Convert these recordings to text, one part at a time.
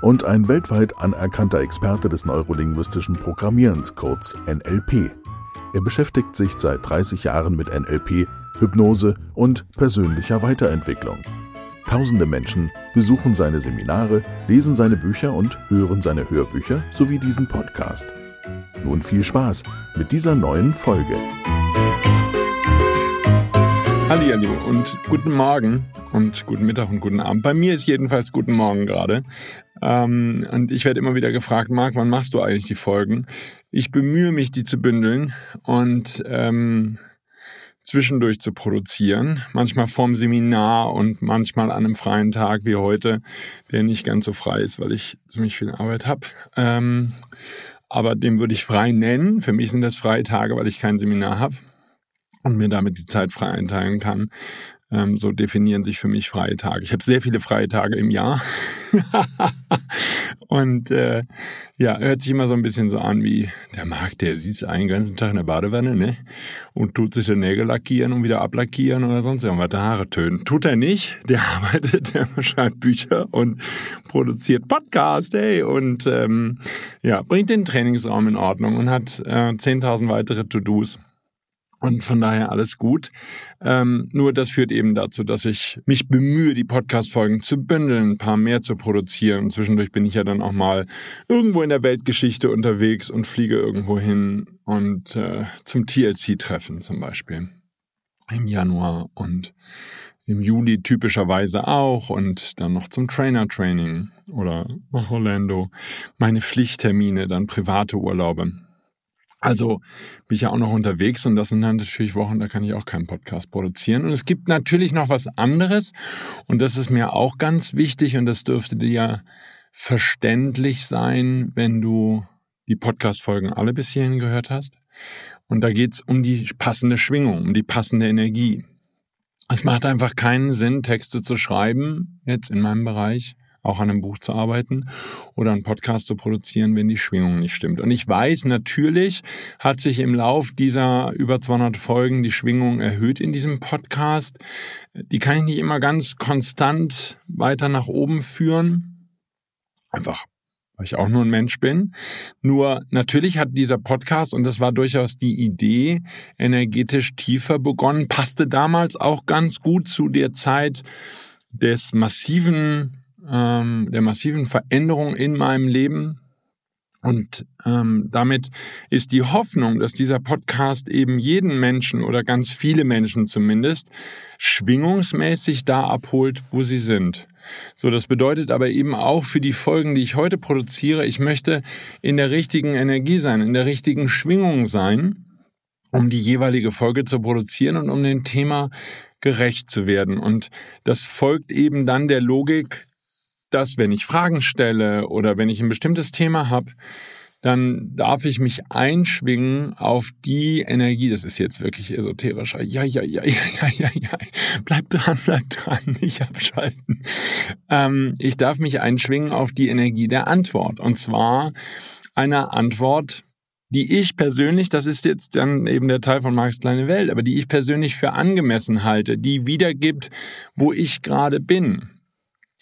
und ein weltweit anerkannter Experte des neurolinguistischen Programmierens, kurz NLP. Er beschäftigt sich seit 30 Jahren mit NLP, Hypnose und persönlicher Weiterentwicklung. Tausende Menschen besuchen seine Seminare, lesen seine Bücher und hören seine Hörbücher sowie diesen Podcast. Nun viel Spaß mit dieser neuen Folge. Hallo und guten Morgen und guten Mittag und guten Abend. Bei mir ist jedenfalls guten Morgen gerade. Ähm, und ich werde immer wieder gefragt, Marc, wann machst du eigentlich die Folgen? Ich bemühe mich, die zu bündeln und ähm, zwischendurch zu produzieren. Manchmal vorm Seminar und manchmal an einem freien Tag wie heute, der nicht ganz so frei ist, weil ich ziemlich viel Arbeit habe. Ähm, aber dem würde ich frei nennen. Für mich sind das freie Tage, weil ich kein Seminar habe und mir damit die Zeit frei einteilen kann. Ähm, so definieren sich für mich freie Tage. Ich habe sehr viele freie Tage im Jahr. und äh, ja, hört sich immer so ein bisschen so an wie der Markt, der sitzt einen ganzen Tag in der Badewanne, ne? Und tut sich die Nägel lackieren und wieder ablackieren oder sonst irgendwas, die Haare tönen. Tut er nicht. Der arbeitet, der schreibt Bücher und produziert Podcast, ey, und ähm, ja, bringt den Trainingsraum in Ordnung und hat äh, 10.000 weitere To-Dos und von daher alles gut. Ähm, nur das führt eben dazu, dass ich mich bemühe, die Podcast-Folgen zu bündeln, ein paar mehr zu produzieren. Und zwischendurch bin ich ja dann auch mal irgendwo in der Weltgeschichte unterwegs und fliege irgendwo hin und äh, zum TLC-Treffen zum Beispiel. Im Januar und im Juli typischerweise auch und dann noch zum Trainer-Training oder nach Orlando. Meine Pflichttermine, dann private Urlaube. Also bin ich ja auch noch unterwegs und das sind dann natürlich Wochen, da kann ich auch keinen Podcast produzieren. Und es gibt natürlich noch was anderes und das ist mir auch ganz wichtig und das dürfte dir ja verständlich sein, wenn du die Podcast-Folgen alle bis hierhin gehört hast. Und da geht's um die passende Schwingung, um die passende Energie. Es macht einfach keinen Sinn, Texte zu schreiben, jetzt in meinem Bereich, auch an einem Buch zu arbeiten oder einen Podcast zu produzieren, wenn die Schwingung nicht stimmt. Und ich weiß, natürlich hat sich im Lauf dieser über 200 Folgen die Schwingung erhöht in diesem Podcast. Die kann ich nicht immer ganz konstant weiter nach oben führen. Einfach weil ich auch nur ein Mensch bin. Nur natürlich hat dieser Podcast, und das war durchaus die Idee, energetisch tiefer begonnen, passte damals auch ganz gut zu der Zeit des massiven ähm, der massiven Veränderung in meinem Leben. Und ähm, damit ist die Hoffnung, dass dieser Podcast eben jeden Menschen oder ganz viele Menschen zumindest schwingungsmäßig da abholt, wo sie sind. So, das bedeutet aber eben auch für die Folgen, die ich heute produziere, ich möchte in der richtigen Energie sein, in der richtigen Schwingung sein, um die jeweilige Folge zu produzieren und um dem Thema gerecht zu werden. Und das folgt eben dann der Logik, dass wenn ich Fragen stelle oder wenn ich ein bestimmtes Thema habe, dann darf ich mich einschwingen auf die Energie. Das ist jetzt wirklich esoterischer. Ja, ja, ja, ja, ja, ja, ja. Bleib dran, bleib dran, nicht abschalten. Ähm, ich darf mich einschwingen auf die Energie der Antwort. Und zwar einer Antwort, die ich persönlich, das ist jetzt dann eben der Teil von Marx kleine Welt, aber die ich persönlich für angemessen halte, die wiedergibt, wo ich gerade bin.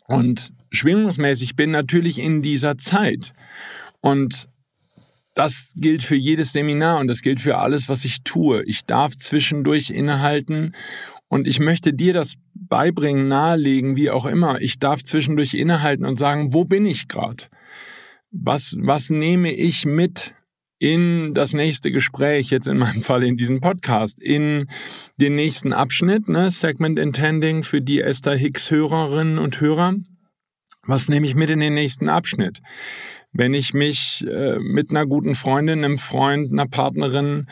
Und schwingungsmäßig bin, natürlich in dieser Zeit. Und das gilt für jedes Seminar und das gilt für alles, was ich tue. Ich darf zwischendurch innehalten und ich möchte dir das beibringen, nahelegen, wie auch immer. Ich darf zwischendurch innehalten und sagen, wo bin ich gerade? Was, was nehme ich mit in das nächste Gespräch, jetzt in meinem Fall in diesem Podcast, in den nächsten Abschnitt, ne, Segment Intending für die Esther Hicks Hörerinnen und Hörer? Was nehme ich mit in den nächsten Abschnitt? Wenn ich mich äh, mit einer guten Freundin, einem Freund, einer Partnerin,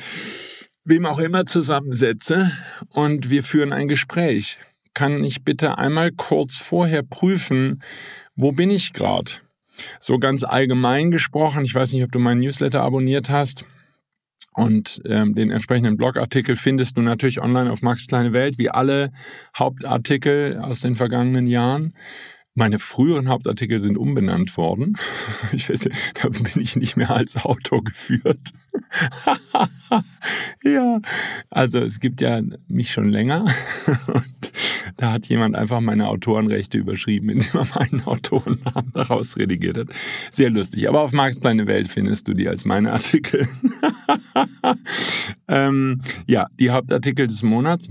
wem auch immer zusammensetze und wir führen ein Gespräch, kann ich bitte einmal kurz vorher prüfen, wo bin ich gerade? So ganz allgemein gesprochen, ich weiß nicht, ob du meinen Newsletter abonniert hast. Und ähm, den entsprechenden Blogartikel findest du natürlich online auf Max Kleine Welt, wie alle Hauptartikel aus den vergangenen Jahren. Meine früheren Hauptartikel sind umbenannt worden. Ich weiß, da bin ich nicht mehr als Autor geführt. ja, also es gibt ja mich schon länger. Und da hat jemand einfach meine Autorenrechte überschrieben, indem er meinen Autorennamen daraus redigiert hat. Sehr lustig. Aber auf Marx Kleine Welt findest du die als meine Artikel. ähm, ja, die Hauptartikel des Monats.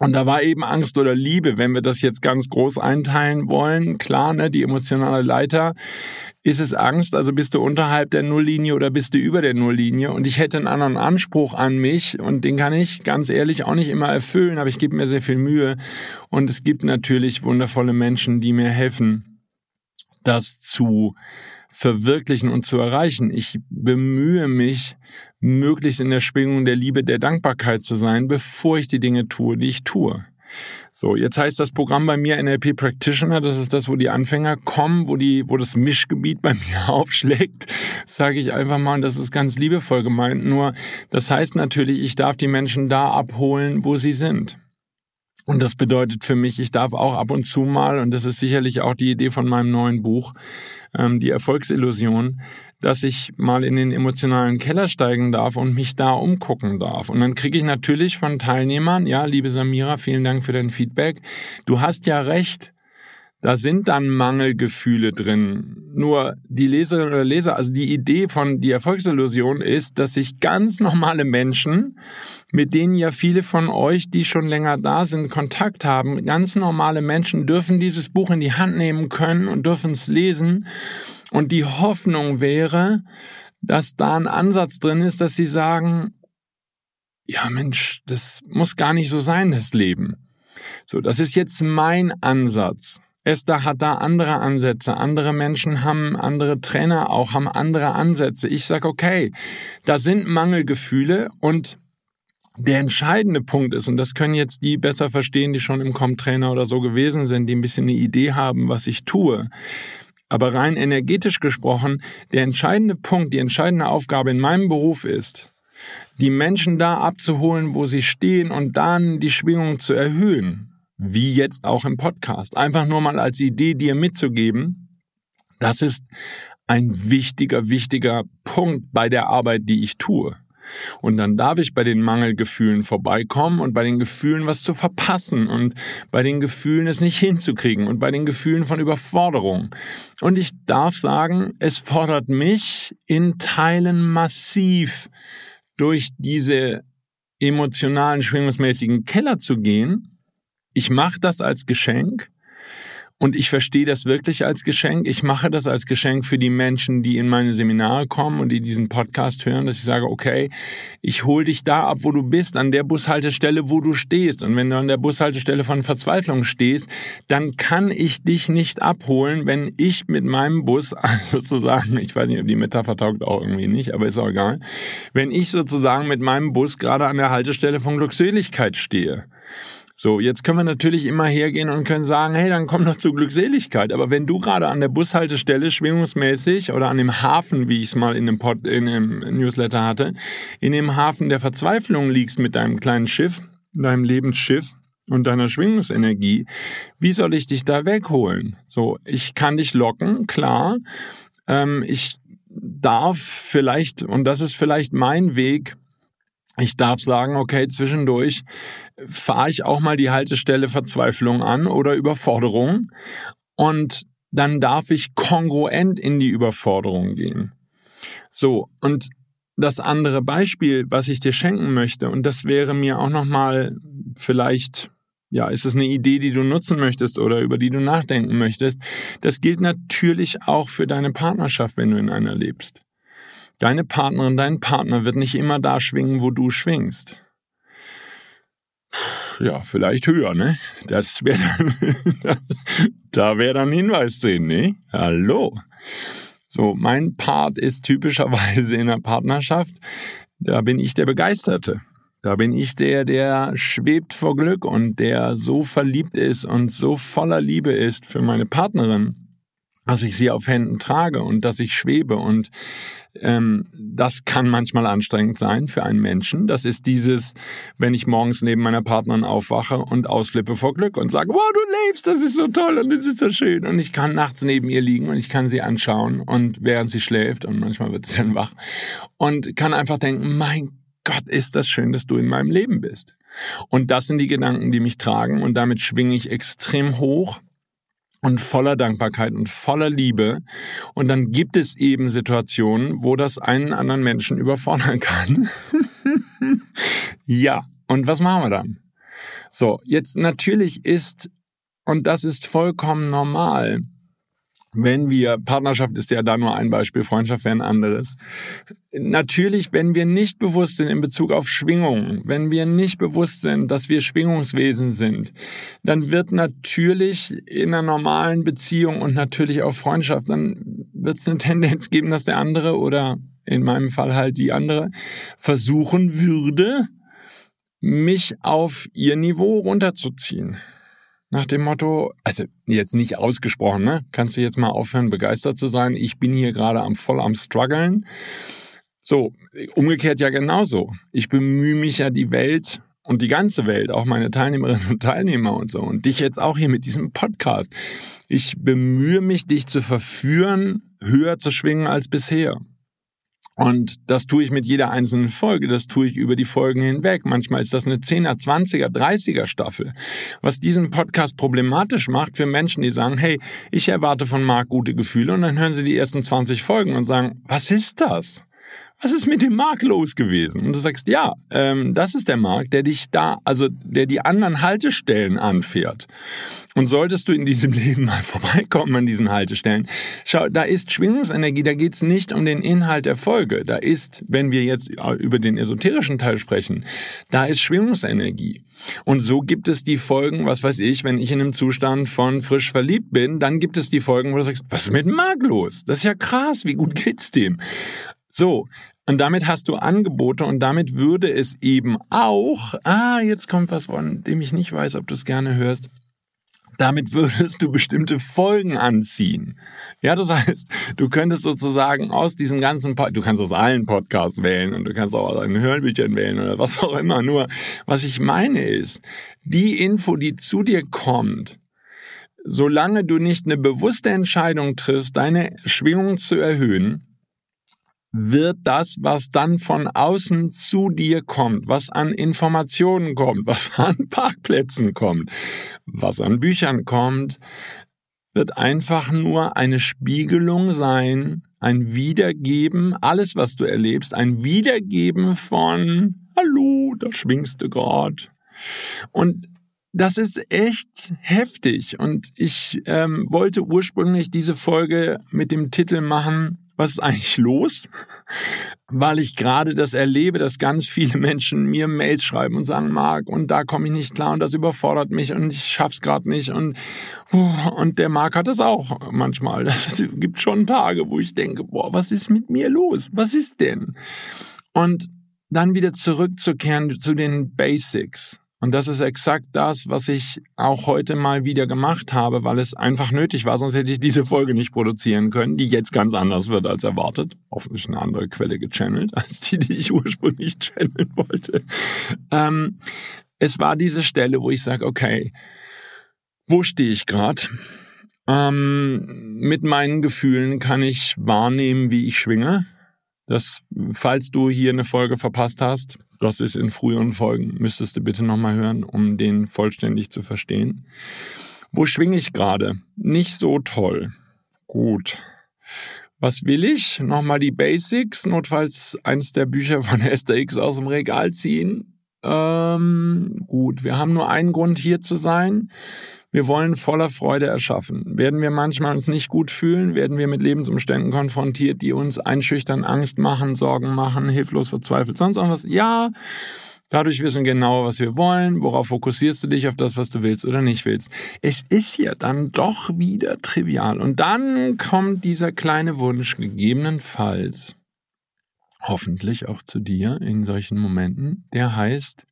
Und da war eben Angst oder Liebe, wenn wir das jetzt ganz groß einteilen wollen. Klar, ne, die emotionale Leiter. Ist es Angst, also bist du unterhalb der Nulllinie oder bist du über der Nulllinie? Und ich hätte einen anderen Anspruch an mich und den kann ich ganz ehrlich auch nicht immer erfüllen, aber ich gebe mir sehr viel Mühe. Und es gibt natürlich wundervolle Menschen, die mir helfen, das zu verwirklichen und zu erreichen. Ich bemühe mich, möglichst in der Schwingung der Liebe, der Dankbarkeit zu sein, bevor ich die Dinge tue, die ich tue. So, jetzt heißt das Programm bei mir NLP Practitioner, das ist das, wo die Anfänger kommen, wo die, wo das Mischgebiet bei mir aufschlägt, sage ich einfach mal, und das ist ganz liebevoll gemeint. Nur, das heißt natürlich, ich darf die Menschen da abholen, wo sie sind. Und das bedeutet für mich, ich darf auch ab und zu mal, und das ist sicherlich auch die Idee von meinem neuen Buch, ähm, die Erfolgsillusion, dass ich mal in den emotionalen Keller steigen darf und mich da umgucken darf. Und dann kriege ich natürlich von Teilnehmern, ja, liebe Samira, vielen Dank für dein Feedback. Du hast ja recht. Da sind dann Mangelgefühle drin. Nur die Leserin oder Leser, also die Idee von die Erfolgsillusion ist, dass sich ganz normale Menschen, mit denen ja viele von euch, die schon länger da sind, Kontakt haben, ganz normale Menschen dürfen dieses Buch in die Hand nehmen können und dürfen es lesen. Und die Hoffnung wäre, dass da ein Ansatz drin ist, dass sie sagen, ja Mensch, das muss gar nicht so sein, das Leben. So, das ist jetzt mein Ansatz. Esther hat da andere Ansätze. Andere Menschen haben andere Trainer auch, haben andere Ansätze. Ich sage, okay, da sind Mangelgefühle und der entscheidende Punkt ist, und das können jetzt die besser verstehen, die schon im Com-Trainer oder so gewesen sind, die ein bisschen eine Idee haben, was ich tue. Aber rein energetisch gesprochen, der entscheidende Punkt, die entscheidende Aufgabe in meinem Beruf ist, die Menschen da abzuholen, wo sie stehen und dann die Schwingung zu erhöhen wie jetzt auch im Podcast. Einfach nur mal als Idee dir mitzugeben, das ist ein wichtiger, wichtiger Punkt bei der Arbeit, die ich tue. Und dann darf ich bei den Mangelgefühlen vorbeikommen und bei den Gefühlen was zu verpassen und bei den Gefühlen es nicht hinzukriegen und bei den Gefühlen von Überforderung. Und ich darf sagen, es fordert mich in Teilen massiv durch diese emotionalen, schwingungsmäßigen Keller zu gehen ich mache das als Geschenk und ich verstehe das wirklich als Geschenk. Ich mache das als Geschenk für die Menschen, die in meine Seminare kommen und die diesen Podcast hören, dass ich sage, okay, ich hole dich da ab, wo du bist, an der Bushaltestelle, wo du stehst. Und wenn du an der Bushaltestelle von Verzweiflung stehst, dann kann ich dich nicht abholen, wenn ich mit meinem Bus sozusagen, ich weiß nicht, ob die Metapher taugt auch irgendwie nicht, aber ist auch egal, wenn ich sozusagen mit meinem Bus gerade an der Haltestelle von Glückseligkeit stehe. So, jetzt können wir natürlich immer hergehen und können sagen, hey, dann komm doch zur Glückseligkeit. Aber wenn du gerade an der Bushaltestelle schwingungsmäßig oder an dem Hafen, wie ich es mal in dem, Pod, in dem Newsletter hatte, in dem Hafen der Verzweiflung liegst mit deinem kleinen Schiff, deinem Lebensschiff, und deiner Schwingungsenergie, wie soll ich dich da wegholen? So, ich kann dich locken, klar. Ähm, ich darf vielleicht, und das ist vielleicht mein Weg, ich darf sagen, okay, zwischendurch fahre ich auch mal die Haltestelle Verzweiflung an oder Überforderung und dann darf ich kongruent in die Überforderung gehen. So, und das andere Beispiel, was ich dir schenken möchte, und das wäre mir auch nochmal vielleicht, ja, ist es eine Idee, die du nutzen möchtest oder über die du nachdenken möchtest, das gilt natürlich auch für deine Partnerschaft, wenn du in einer lebst. Deine Partnerin, dein Partner wird nicht immer da schwingen, wo du schwingst. Ja, vielleicht höher, ne? Das wäre dann, da wäre dann Hinweis drin, ne? Hallo. So, mein Part ist typischerweise in der Partnerschaft, da bin ich der Begeisterte. Da bin ich der, der schwebt vor Glück und der so verliebt ist und so voller Liebe ist für meine Partnerin dass ich sie auf Händen trage und dass ich schwebe. Und ähm, das kann manchmal anstrengend sein für einen Menschen. Das ist dieses, wenn ich morgens neben meiner Partnerin aufwache und ausflippe vor Glück und sage, wow, du lebst, das ist so toll und das ist so schön. Und ich kann nachts neben ihr liegen und ich kann sie anschauen und während sie schläft und manchmal wird sie dann wach und kann einfach denken, mein Gott, ist das schön, dass du in meinem Leben bist. Und das sind die Gedanken, die mich tragen und damit schwinge ich extrem hoch und voller Dankbarkeit und voller Liebe. Und dann gibt es eben Situationen, wo das einen anderen Menschen überfordern kann. ja, und was machen wir dann? So, jetzt natürlich ist, und das ist vollkommen normal, wenn wir, Partnerschaft ist ja da nur ein Beispiel, Freundschaft wäre ein anderes. Natürlich, wenn wir nicht bewusst sind in Bezug auf Schwingungen, wenn wir nicht bewusst sind, dass wir Schwingungswesen sind, dann wird natürlich in einer normalen Beziehung und natürlich auch Freundschaft, dann wird es eine Tendenz geben, dass der andere oder in meinem Fall halt die andere versuchen würde, mich auf ihr Niveau runterzuziehen. Nach dem Motto, also jetzt nicht ausgesprochen, ne? Kannst du jetzt mal aufhören, begeistert zu sein? Ich bin hier gerade am voll am struggeln. So, umgekehrt ja genauso. Ich bemühe mich ja die Welt und die ganze Welt, auch meine Teilnehmerinnen und Teilnehmer und so und dich jetzt auch hier mit diesem Podcast. Ich bemühe mich, dich zu verführen, höher zu schwingen als bisher. Und das tue ich mit jeder einzelnen Folge, das tue ich über die Folgen hinweg. Manchmal ist das eine 10er, 20er, 30er Staffel. Was diesen Podcast problematisch macht für Menschen, die sagen, hey, ich erwarte von Marc gute Gefühle und dann hören sie die ersten 20 Folgen und sagen, was ist das? Was ist mit dem Markt los gewesen? Und du sagst, ja, ähm, das ist der Markt, der dich da, also der die anderen Haltestellen anfährt. Und solltest du in diesem Leben mal vorbeikommen an diesen Haltestellen, schau, da ist Schwingungsenergie, da geht's nicht um den Inhalt der Folge. Da ist, wenn wir jetzt über den esoterischen Teil sprechen, da ist Schwingungsenergie. Und so gibt es die Folgen, was weiß ich, wenn ich in einem Zustand von frisch verliebt bin, dann gibt es die Folgen, wo du sagst, was ist mit Marc los? Das ist ja krass, wie gut geht's dem? So, und damit hast du Angebote und damit würde es eben auch, ah, jetzt kommt was, von dem ich nicht weiß, ob du es gerne hörst. Damit würdest du bestimmte Folgen anziehen. Ja, das heißt, du könntest sozusagen aus diesem ganzen, Pod du kannst aus allen Podcasts wählen und du kannst auch aus den Hörbüchern wählen oder was auch immer. Nur, was ich meine ist, die Info, die zu dir kommt, solange du nicht eine bewusste Entscheidung triffst, deine Schwingung zu erhöhen, wird das, was dann von außen zu dir kommt, was an Informationen kommt, was an Parkplätzen kommt, was an Büchern kommt, wird einfach nur eine Spiegelung sein, ein Wiedergeben, alles, was du erlebst, ein Wiedergeben von Hallo, da schwingst du grad. Und das ist echt heftig. Und ich ähm, wollte ursprünglich diese Folge mit dem Titel machen, was ist eigentlich los? Weil ich gerade das erlebe, dass ganz viele Menschen mir Mails schreiben und sagen, Marc, und da komme ich nicht klar und das überfordert mich und ich schaff's gerade nicht und und der Marc hat das auch manchmal. Es gibt schon Tage, wo ich denke, boah, was ist mit mir los? Was ist denn? Und dann wieder zurückzukehren zu den Basics. Und das ist exakt das, was ich auch heute mal wieder gemacht habe, weil es einfach nötig war, sonst hätte ich diese Folge nicht produzieren können, die jetzt ganz anders wird als erwartet. Hoffentlich eine andere Quelle gechannelt, als die, die ich ursprünglich channeln wollte. Ähm, es war diese Stelle, wo ich sage, okay, wo stehe ich gerade? Ähm, mit meinen Gefühlen kann ich wahrnehmen, wie ich schwinge. Das, falls du hier eine Folge verpasst hast, das ist in früheren Folgen, müsstest du bitte nochmal hören, um den vollständig zu verstehen. Wo schwinge ich gerade? Nicht so toll. Gut. Was will ich? Nochmal die Basics, notfalls eins der Bücher von Esther X aus dem Regal ziehen. Ähm, gut, wir haben nur einen Grund hier zu sein. Wir wollen voller Freude erschaffen. Werden wir manchmal uns nicht gut fühlen, werden wir mit Lebensumständen konfrontiert, die uns einschüchtern, Angst machen, Sorgen machen, hilflos, verzweifelt, sonst irgendwas. Ja, Dadurch wissen wir genau, was wir wollen, worauf fokussierst du dich auf das, was du willst oder nicht willst. Es ist ja dann doch wieder trivial. Und dann kommt dieser kleine Wunsch gegebenenfalls, hoffentlich auch zu dir in solchen Momenten, der heißt,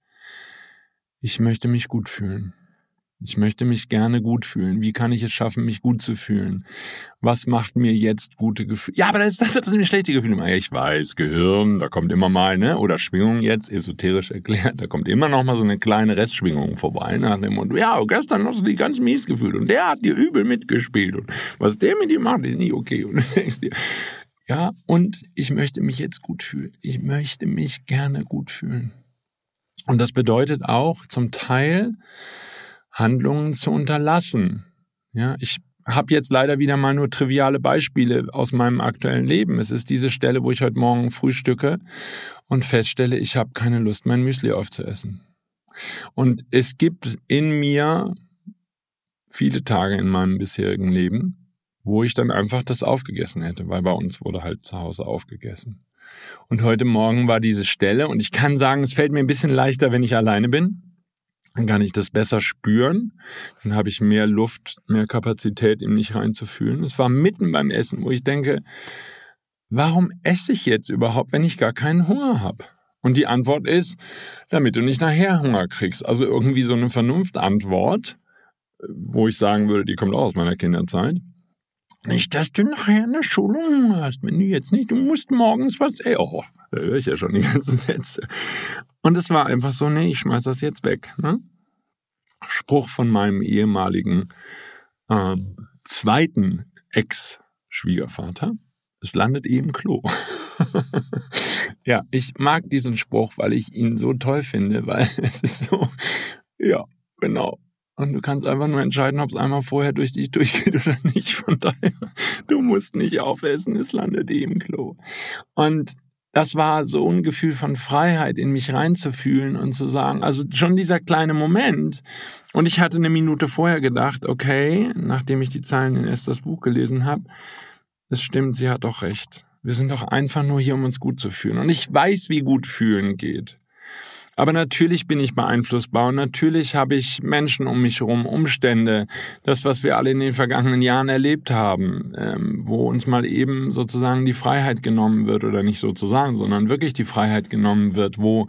ich möchte mich gut fühlen. Ich möchte mich gerne gut fühlen. Wie kann ich es schaffen, mich gut zu fühlen? Was macht mir jetzt gute Gefühle? Ja, aber das das, was mir schlechte Gefühle ich weiß, Gehirn, da kommt immer mal, ne? Oder Schwingung jetzt, esoterisch erklärt, da kommt immer noch mal so eine kleine Restschwingung vorbei nach dem Motto, ja, gestern hast du dich ganz mies gefühlt und der hat dir übel mitgespielt und was der mit dir macht, ist nicht okay. Und du denkst dir, ja, und ich möchte mich jetzt gut fühlen. Ich möchte mich gerne gut fühlen. Und das bedeutet auch zum Teil, Handlungen zu unterlassen. Ja, ich habe jetzt leider wieder mal nur triviale Beispiele aus meinem aktuellen Leben. Es ist diese Stelle, wo ich heute Morgen frühstücke und feststelle, ich habe keine Lust, mein Müsli aufzuessen. Und es gibt in mir viele Tage in meinem bisherigen Leben, wo ich dann einfach das aufgegessen hätte, weil bei uns wurde halt zu Hause aufgegessen. Und heute Morgen war diese Stelle und ich kann sagen, es fällt mir ein bisschen leichter, wenn ich alleine bin dann kann ich das besser spüren. Dann habe ich mehr Luft, mehr Kapazität, in mich reinzufühlen. Es war mitten beim Essen, wo ich denke, warum esse ich jetzt überhaupt, wenn ich gar keinen Hunger habe? Und die Antwort ist, damit du nicht nachher Hunger kriegst. Also irgendwie so eine Vernunftantwort, wo ich sagen würde, die kommt auch aus meiner Kinderzeit. Nicht, dass du nachher eine Schulung hast. Wenn du jetzt nicht, du musst morgens was, ey, oh, da höre ich ja schon die ganzen Sätze. Und es war einfach so, nee, ich schmeiß das jetzt weg. Ne? Spruch von meinem ehemaligen äh, zweiten Ex-Schwiegervater. Es landet eh im Klo. ja, ich mag diesen Spruch, weil ich ihn so toll finde, weil es ist so, ja, genau. Und du kannst einfach nur entscheiden, ob es einmal vorher durch dich durchgeht oder nicht. Von daher, du musst nicht aufessen, es landet eh im Klo. Und das war so ein Gefühl von Freiheit, in mich reinzufühlen und zu sagen, also schon dieser kleine Moment. Und ich hatte eine Minute vorher gedacht, okay, nachdem ich die Zeilen in Esthers Buch gelesen habe, es stimmt, sie hat doch recht. Wir sind doch einfach nur hier, um uns gut zu fühlen. Und ich weiß, wie gut fühlen geht. Aber natürlich bin ich beeinflussbar und natürlich habe ich Menschen um mich herum, Umstände, das, was wir alle in den vergangenen Jahren erlebt haben, ähm, wo uns mal eben sozusagen die Freiheit genommen wird oder nicht sozusagen, sondern wirklich die Freiheit genommen wird, wo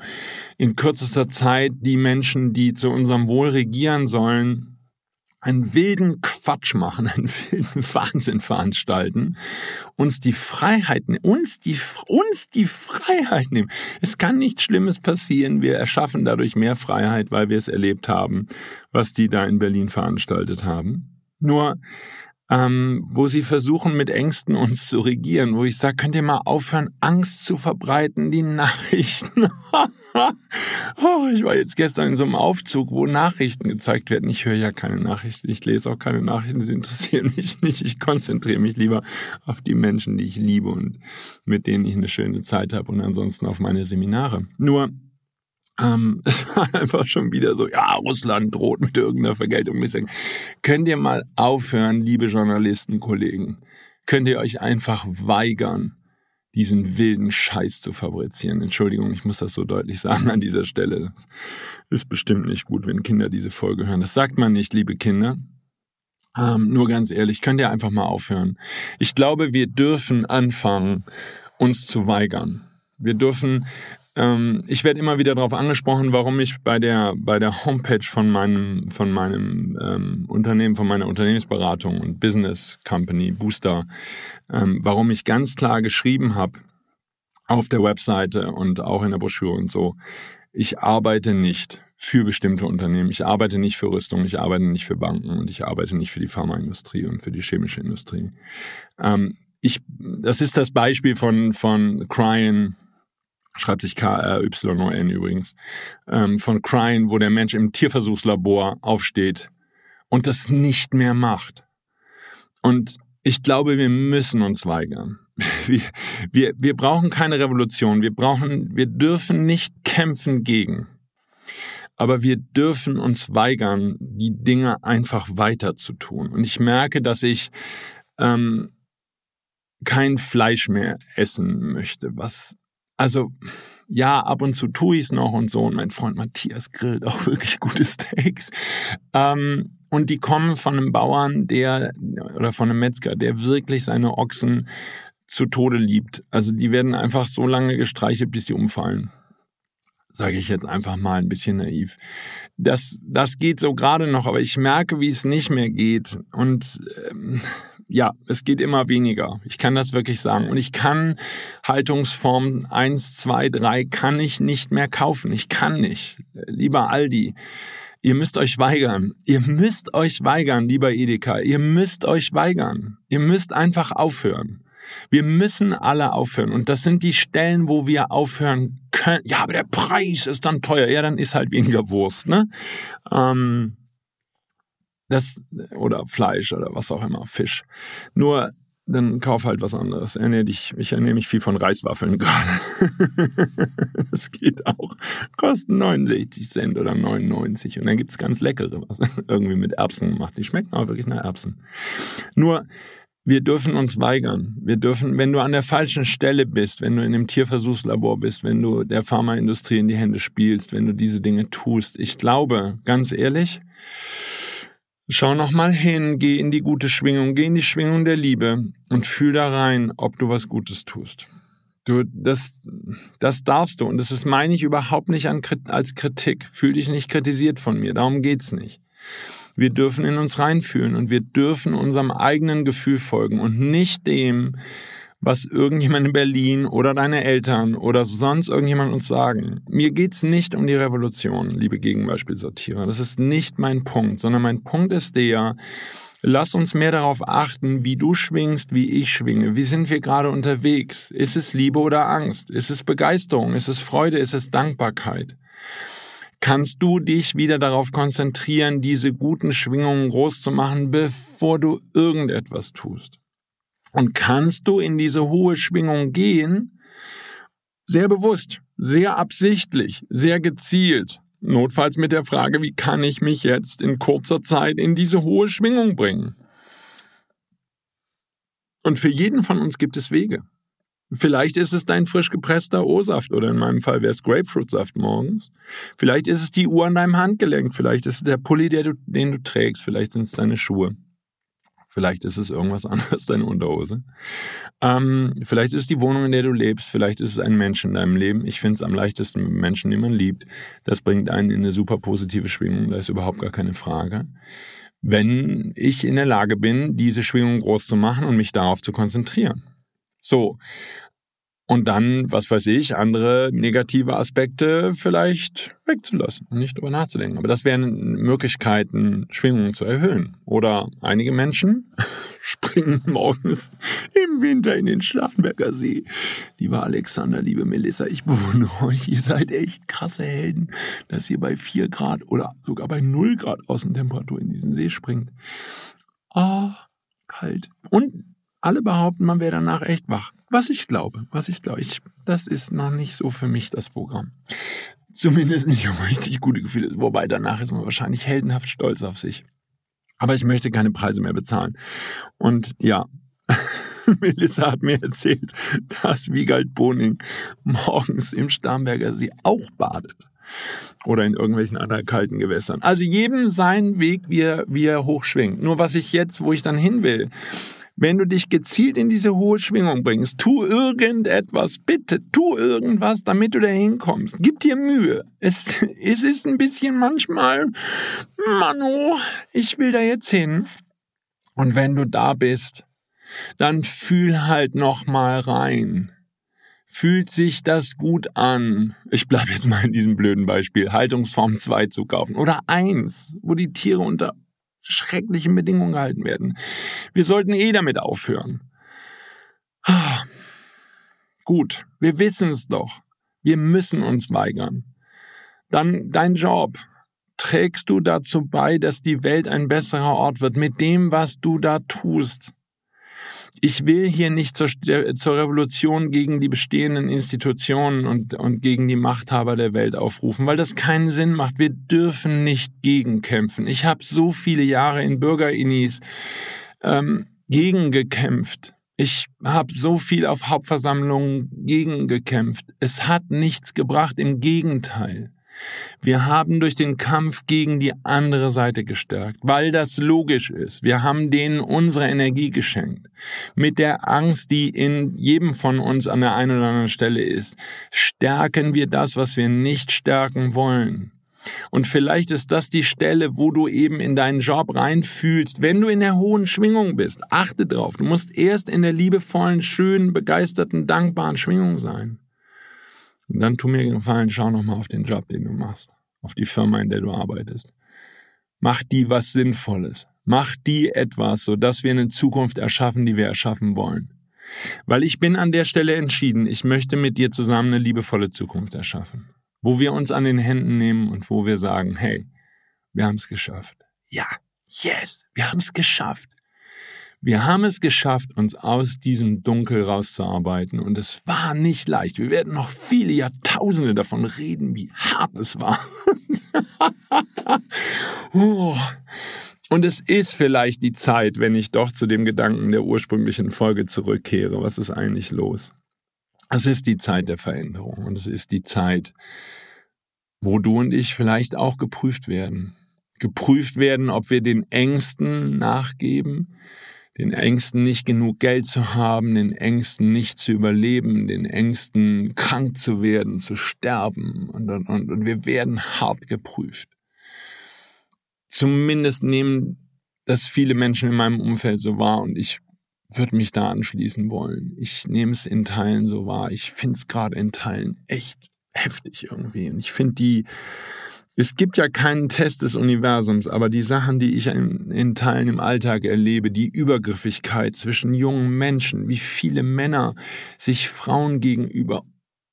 in kürzester Zeit die Menschen, die zu unserem Wohl regieren sollen, einen wilden Quatsch machen, einen wilden Wahnsinn veranstalten, uns die Freiheit, uns die, uns die Freiheit nehmen. Es kann nichts Schlimmes passieren. Wir erschaffen dadurch mehr Freiheit, weil wir es erlebt haben, was die da in Berlin veranstaltet haben. Nur ähm, wo sie versuchen, mit Ängsten uns zu regieren, wo ich sage, könnt ihr mal aufhören, Angst zu verbreiten, die Nachrichten. oh, ich war jetzt gestern in so einem Aufzug, wo Nachrichten gezeigt werden. Ich höre ja keine Nachrichten, ich lese auch keine Nachrichten, sie interessieren mich nicht. Ich konzentriere mich lieber auf die Menschen, die ich liebe und mit denen ich eine schöne Zeit habe und ansonsten auf meine Seminare. Nur ähm, es war einfach schon wieder so, ja, Russland droht mit irgendeiner Vergeltung. Könnt ihr mal aufhören, liebe Journalistenkollegen? Könnt ihr euch einfach weigern, diesen wilden Scheiß zu fabrizieren? Entschuldigung, ich muss das so deutlich sagen an dieser Stelle. Das ist bestimmt nicht gut, wenn Kinder diese Folge hören. Das sagt man nicht, liebe Kinder. Ähm, nur ganz ehrlich, könnt ihr einfach mal aufhören. Ich glaube, wir dürfen anfangen, uns zu weigern. Wir dürfen ähm, ich werde immer wieder darauf angesprochen, warum ich bei der, bei der Homepage von meinem, von meinem ähm, Unternehmen, von meiner Unternehmensberatung und Business Company Booster, ähm, warum ich ganz klar geschrieben habe auf der Webseite und auch in der Broschüre und so, ich arbeite nicht für bestimmte Unternehmen. Ich arbeite nicht für Rüstung, ich arbeite nicht für Banken und ich arbeite nicht für die Pharmaindustrie und für die chemische Industrie. Ähm, ich, das ist das Beispiel von, von Cryan, schreibt sich K-R-Y-O-N übrigens, ähm, von Crine, wo der Mensch im Tierversuchslabor aufsteht und das nicht mehr macht. Und ich glaube, wir müssen uns weigern. Wir, wir, wir brauchen keine Revolution. Wir brauchen, wir dürfen nicht kämpfen gegen. Aber wir dürfen uns weigern, die Dinge einfach weiter zu tun. Und ich merke, dass ich ähm, kein Fleisch mehr essen möchte, was also ja, ab und zu tue ich es noch und so. Und mein Freund Matthias grillt auch wirklich gute Steaks. Ähm, und die kommen von einem Bauern, der oder von einem Metzger, der wirklich seine Ochsen zu Tode liebt. Also die werden einfach so lange gestreichelt, bis sie umfallen. sage ich jetzt einfach mal ein bisschen naiv. Das, das geht so gerade noch, aber ich merke, wie es nicht mehr geht. Und ähm, ja, es geht immer weniger. Ich kann das wirklich sagen. Und ich kann Haltungsform 1, 2, 3 kann ich nicht mehr kaufen. Ich kann nicht. Lieber Aldi, ihr müsst euch weigern. Ihr müsst euch weigern, lieber Edeka. Ihr müsst euch weigern. Ihr müsst einfach aufhören. Wir müssen alle aufhören. Und das sind die Stellen, wo wir aufhören können. Ja, aber der Preis ist dann teuer. Ja, dann ist halt weniger Wurst, ne? Ähm, das, oder Fleisch oder was auch immer, Fisch. Nur, dann kauf halt was anderes. Ernähr dich, ich ernähre mich viel von Reiswaffeln gerade. das geht auch. Kosten 69 Cent oder 99. Und dann gibt's ganz leckere, was irgendwie mit Erbsen gemacht. Die schmecken auch wirklich nach Erbsen. Nur, wir dürfen uns weigern. Wir dürfen, wenn du an der falschen Stelle bist, wenn du in einem Tierversuchslabor bist, wenn du der Pharmaindustrie in die Hände spielst, wenn du diese Dinge tust. Ich glaube, ganz ehrlich, Schau nochmal hin, geh in die gute Schwingung, geh in die Schwingung der Liebe und fühl da rein, ob du was Gutes tust. Du, das, das darfst du. Und das ist, meine ich überhaupt nicht als Kritik. Fühl dich nicht kritisiert von mir. Darum geht's nicht. Wir dürfen in uns reinfühlen und wir dürfen unserem eigenen Gefühl folgen und nicht dem, was irgendjemand in Berlin oder deine Eltern oder sonst irgendjemand uns sagen. Mir geht's nicht um die Revolution, liebe Gegenbeispielsortierer. Das ist nicht mein Punkt, sondern mein Punkt ist der, lass uns mehr darauf achten, wie du schwingst, wie ich schwinge. Wie sind wir gerade unterwegs? Ist es Liebe oder Angst? Ist es Begeisterung? Ist es Freude? Ist es Dankbarkeit? Kannst du dich wieder darauf konzentrieren, diese guten Schwingungen groß zu machen, bevor du irgendetwas tust? Und kannst du in diese hohe Schwingung gehen, sehr bewusst, sehr absichtlich, sehr gezielt, notfalls mit der Frage, wie kann ich mich jetzt in kurzer Zeit in diese hohe Schwingung bringen? Und für jeden von uns gibt es Wege. Vielleicht ist es dein frisch gepresster O-Saft oder in meinem Fall wäre es Grapefruitsaft morgens. Vielleicht ist es die Uhr an deinem Handgelenk. Vielleicht ist es der Pulli, den du trägst. Vielleicht sind es deine Schuhe. Vielleicht ist es irgendwas anderes, deine Unterhose. Ähm, vielleicht ist es die Wohnung, in der du lebst. Vielleicht ist es ein Mensch in deinem Leben. Ich finde es am leichtesten mit Menschen, die man liebt. Das bringt einen in eine super positive Schwingung. Da ist überhaupt gar keine Frage. Wenn ich in der Lage bin, diese Schwingung groß zu machen und mich darauf zu konzentrieren. So, und dann, was weiß ich, andere negative Aspekte vielleicht wegzulassen und nicht drüber nachzudenken. Aber das wären Möglichkeiten, Schwingungen zu erhöhen. Oder einige Menschen springen morgens im Winter in den Starnberger See. Lieber Alexander, liebe Melissa, ich bewundere euch. Ihr seid echt krasse Helden, dass ihr bei vier Grad oder sogar bei null Grad Außentemperatur in diesen See springt. Ah, kalt. Und alle behaupten, man wäre danach echt wach. Was ich glaube, was ich glaube, ich, das ist noch nicht so für mich das Programm. Zumindest nicht um richtig gute Gefühle. Wobei danach ist man wahrscheinlich heldenhaft stolz auf sich. Aber ich möchte keine Preise mehr bezahlen. Und ja, Melissa hat mir erzählt, dass Wiegald Boning morgens im Starnberger See auch badet. Oder in irgendwelchen anderen kalten Gewässern. Also jedem seinen Weg, wie er, wie er hochschwingt. Nur was ich jetzt, wo ich dann hin will, wenn du dich gezielt in diese hohe Schwingung bringst, tu irgendetwas, bitte, tu irgendwas, damit du da hinkommst. Gib dir Mühe. Es, es ist ein bisschen manchmal, Manu, ich will da jetzt hin. Und wenn du da bist, dann fühl halt noch mal rein. Fühlt sich das gut an? Ich bleib jetzt mal in diesem blöden Beispiel. Haltungsform 2 zu kaufen. Oder 1, wo die Tiere unter schrecklichen Bedingungen gehalten werden. Wir sollten eh damit aufhören. Gut, wir wissen es doch. Wir müssen uns weigern. Dann dein Job. Trägst du dazu bei, dass die Welt ein besserer Ort wird mit dem, was du da tust? Ich will hier nicht zur, zur Revolution gegen die bestehenden Institutionen und, und gegen die Machthaber der Welt aufrufen, weil das keinen Sinn macht. Wir dürfen nicht gegenkämpfen. Ich habe so viele Jahre in Bürgerinis ähm, gegengekämpft. Ich habe so viel auf Hauptversammlungen gegengekämpft. Es hat nichts gebracht, im Gegenteil. Wir haben durch den Kampf gegen die andere Seite gestärkt, weil das logisch ist. Wir haben denen unsere Energie geschenkt. Mit der Angst, die in jedem von uns an der einen oder anderen Stelle ist, stärken wir das, was wir nicht stärken wollen. Und vielleicht ist das die Stelle, wo du eben in deinen Job reinfühlst, wenn du in der hohen Schwingung bist. Achte drauf. Du musst erst in der liebevollen, schönen, begeisterten, dankbaren Schwingung sein. Dann tu mir Gefallen, schau nochmal auf den Job, den du machst, auf die Firma, in der du arbeitest. Mach die was Sinnvolles. Mach die etwas, sodass wir eine Zukunft erschaffen, die wir erschaffen wollen. Weil ich bin an der Stelle entschieden, ich möchte mit dir zusammen eine liebevolle Zukunft erschaffen. Wo wir uns an den Händen nehmen und wo wir sagen, hey, wir haben es geschafft. Ja, yes, wir haben es geschafft. Wir haben es geschafft, uns aus diesem Dunkel rauszuarbeiten und es war nicht leicht. Wir werden noch viele Jahrtausende davon reden, wie hart es war. Oh. Und es ist vielleicht die Zeit, wenn ich doch zu dem Gedanken der ursprünglichen Folge zurückkehre. Was ist eigentlich los? Es ist die Zeit der Veränderung und es ist die Zeit, wo du und ich vielleicht auch geprüft werden. Geprüft werden, ob wir den Ängsten nachgeben, den Ängsten nicht genug Geld zu haben, den Ängsten nicht zu überleben, den Ängsten krank zu werden, zu sterben. Und, und, und, wir werden hart geprüft. Zumindest nehmen das viele Menschen in meinem Umfeld so wahr und ich würde mich da anschließen wollen. Ich nehme es in Teilen so wahr. Ich finde es gerade in Teilen echt heftig irgendwie. Und ich finde die es gibt ja keinen Test des Universums, aber die Sachen, die ich in, in, Teilen im Alltag erlebe, die Übergriffigkeit zwischen jungen Menschen, wie viele Männer sich Frauen gegenüber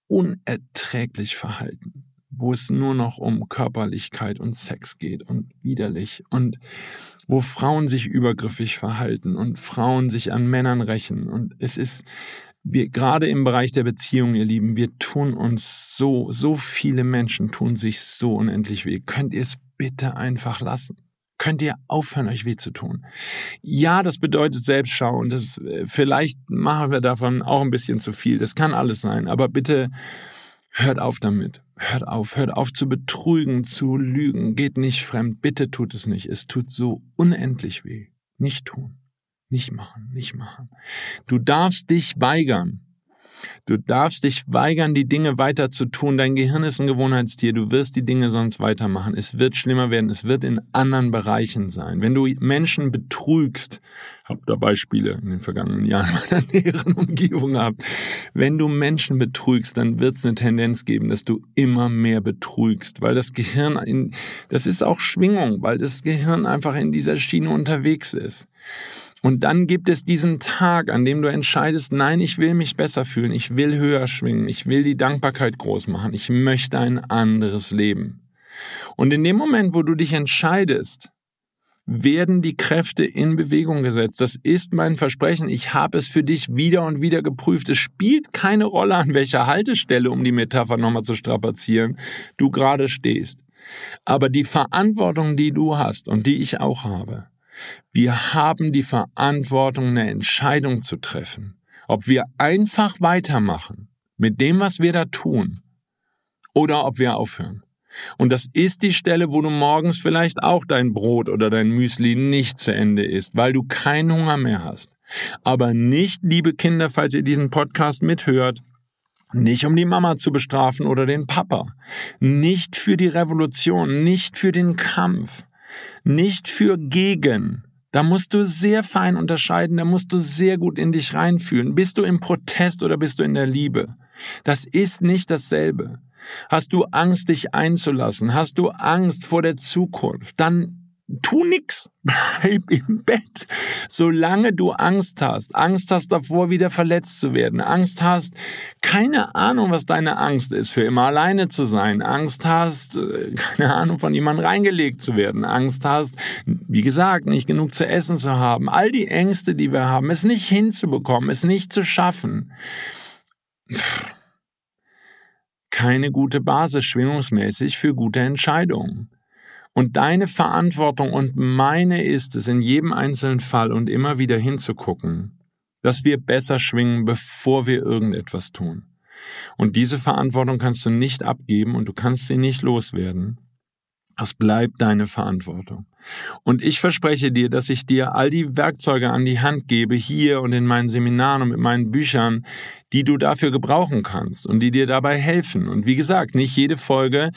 unerträglich verhalten, wo es nur noch um Körperlichkeit und Sex geht und widerlich und wo Frauen sich übergriffig verhalten und Frauen sich an Männern rächen. Und es ist wir gerade im Bereich der Beziehung, ihr Lieben, wir tun uns so, so viele Menschen tun sich so unendlich weh. Könnt ihr es bitte einfach lassen? Könnt ihr aufhören, euch weh zu tun? Ja, das bedeutet Selbstschau und das, äh, vielleicht machen wir davon auch ein bisschen zu viel. Das kann alles sein. Aber bitte hört auf damit. Hört auf. Hört auf zu betrügen, zu lügen. Geht nicht fremd. Bitte tut es nicht. Es tut so unendlich weh. Nicht tun. Nicht machen, nicht machen. Du darfst dich weigern. Du darfst dich weigern, die Dinge weiter zu tun. Dein Gehirn ist ein Gewohnheitstier. Du wirst die Dinge sonst weitermachen. Es wird schlimmer werden. Es wird in anderen Bereichen sein. Wenn du Menschen betrügst, hab da Beispiele in den vergangenen Jahren meiner näheren Umgebung gehabt. Wenn du Menschen betrügst, dann wird es eine Tendenz geben, dass du immer mehr betrügst, weil das Gehirn in, das ist auch Schwingung, weil das Gehirn einfach in dieser Schiene unterwegs ist. Und dann gibt es diesen Tag, an dem du entscheidest, nein, ich will mich besser fühlen, ich will höher schwingen, ich will die Dankbarkeit groß machen, ich möchte ein anderes Leben. Und in dem Moment, wo du dich entscheidest, werden die Kräfte in Bewegung gesetzt. Das ist mein Versprechen. Ich habe es für dich wieder und wieder geprüft. Es spielt keine Rolle, an welcher Haltestelle, um die Metapher nochmal zu strapazieren, du gerade stehst. Aber die Verantwortung, die du hast und die ich auch habe, wir haben die Verantwortung, eine Entscheidung zu treffen, ob wir einfach weitermachen mit dem, was wir da tun, oder ob wir aufhören. Und das ist die Stelle, wo du morgens vielleicht auch dein Brot oder dein Müsli nicht zu Ende isst, weil du keinen Hunger mehr hast. Aber nicht, liebe Kinder, falls ihr diesen Podcast mithört, nicht um die Mama zu bestrafen oder den Papa, nicht für die Revolution, nicht für den Kampf, nicht für gegen. Da musst du sehr fein unterscheiden, da musst du sehr gut in dich reinfühlen. Bist du im Protest oder bist du in der Liebe? Das ist nicht dasselbe. Hast du Angst, dich einzulassen? Hast du Angst vor der Zukunft? Dann tu nix. Bleib im Bett. Solange du Angst hast, Angst hast davor, wieder verletzt zu werden, Angst hast, keine Ahnung, was deine Angst ist, für immer alleine zu sein, Angst hast, äh, keine Ahnung, von jemandem reingelegt zu werden, Angst hast, wie gesagt, nicht genug zu essen zu haben, all die Ängste, die wir haben, es nicht hinzubekommen, es nicht zu schaffen. Keine gute Basis schwingungsmäßig für gute Entscheidungen. Und deine Verantwortung und meine ist es, in jedem einzelnen Fall und immer wieder hinzugucken, dass wir besser schwingen, bevor wir irgendetwas tun. Und diese Verantwortung kannst du nicht abgeben und du kannst sie nicht loswerden. Das bleibt deine Verantwortung. Und ich verspreche dir, dass ich dir all die Werkzeuge an die Hand gebe, hier und in meinen Seminaren und mit meinen Büchern, die du dafür gebrauchen kannst und die dir dabei helfen. Und wie gesagt, nicht jede Folge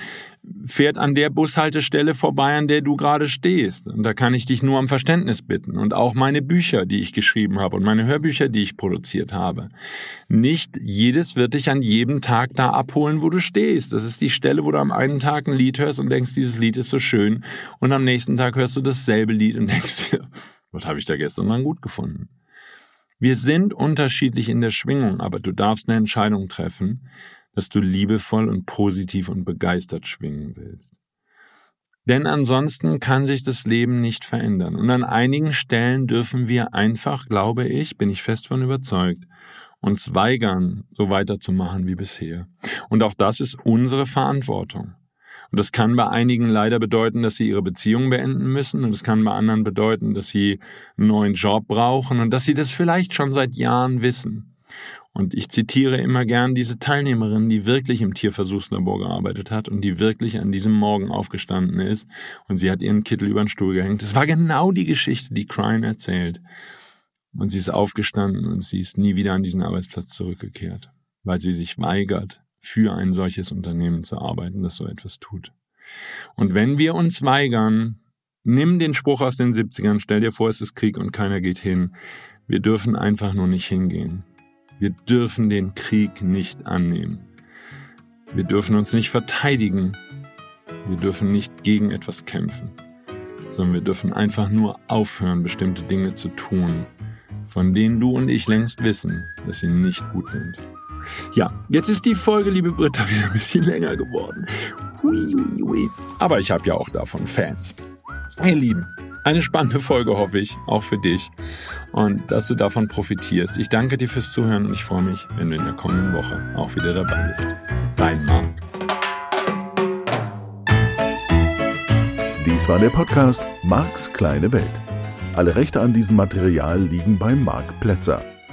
fährt an der Bushaltestelle vorbei, an der du gerade stehst. Und da kann ich dich nur um Verständnis bitten. Und auch meine Bücher, die ich geschrieben habe und meine Hörbücher, die ich produziert habe. Nicht jedes wird dich an jedem Tag da abholen, wo du stehst. Das ist die Stelle, wo du am einen Tag ein Lied hörst und denkst, dieses Lied ist so schön. Und am nächsten Tag hörst du dasselbe Lied und denkst dir, was habe ich da gestern mal gut gefunden? Wir sind unterschiedlich in der Schwingung, aber du darfst eine Entscheidung treffen, dass du liebevoll und positiv und begeistert schwingen willst. Denn ansonsten kann sich das Leben nicht verändern. Und an einigen Stellen dürfen wir einfach, glaube ich, bin ich fest von überzeugt, uns weigern, so weiterzumachen wie bisher. Und auch das ist unsere Verantwortung. Und das kann bei einigen leider bedeuten, dass sie ihre Beziehung beenden müssen. Und es kann bei anderen bedeuten, dass sie einen neuen Job brauchen und dass sie das vielleicht schon seit Jahren wissen. Und ich zitiere immer gern diese Teilnehmerin, die wirklich im Tierversuchslabor gearbeitet hat und die wirklich an diesem Morgen aufgestanden ist und sie hat ihren Kittel über den Stuhl gehängt. Das war genau die Geschichte, die Crine erzählt. Und sie ist aufgestanden und sie ist nie wieder an diesen Arbeitsplatz zurückgekehrt, weil sie sich weigert, für ein solches Unternehmen zu arbeiten, das so etwas tut. Und wenn wir uns weigern, nimm den Spruch aus den 70ern, stell dir vor, es ist Krieg und keiner geht hin. Wir dürfen einfach nur nicht hingehen. Wir dürfen den Krieg nicht annehmen. Wir dürfen uns nicht verteidigen. Wir dürfen nicht gegen etwas kämpfen, sondern wir dürfen einfach nur aufhören, bestimmte Dinge zu tun, von denen du und ich längst wissen, dass sie nicht gut sind. Ja, jetzt ist die Folge, liebe Britta, wieder ein bisschen länger geworden. Hui, hui, hui. Aber ich habe ja auch davon Fans. Ihr Lieben, eine spannende Folge hoffe ich, auch für dich. Und dass du davon profitierst. Ich danke dir fürs Zuhören und ich freue mich, wenn du in der kommenden Woche auch wieder dabei bist. Dein Marc. Dies war der Podcast Marks kleine Welt. Alle Rechte an diesem Material liegen bei Marc Plätzer.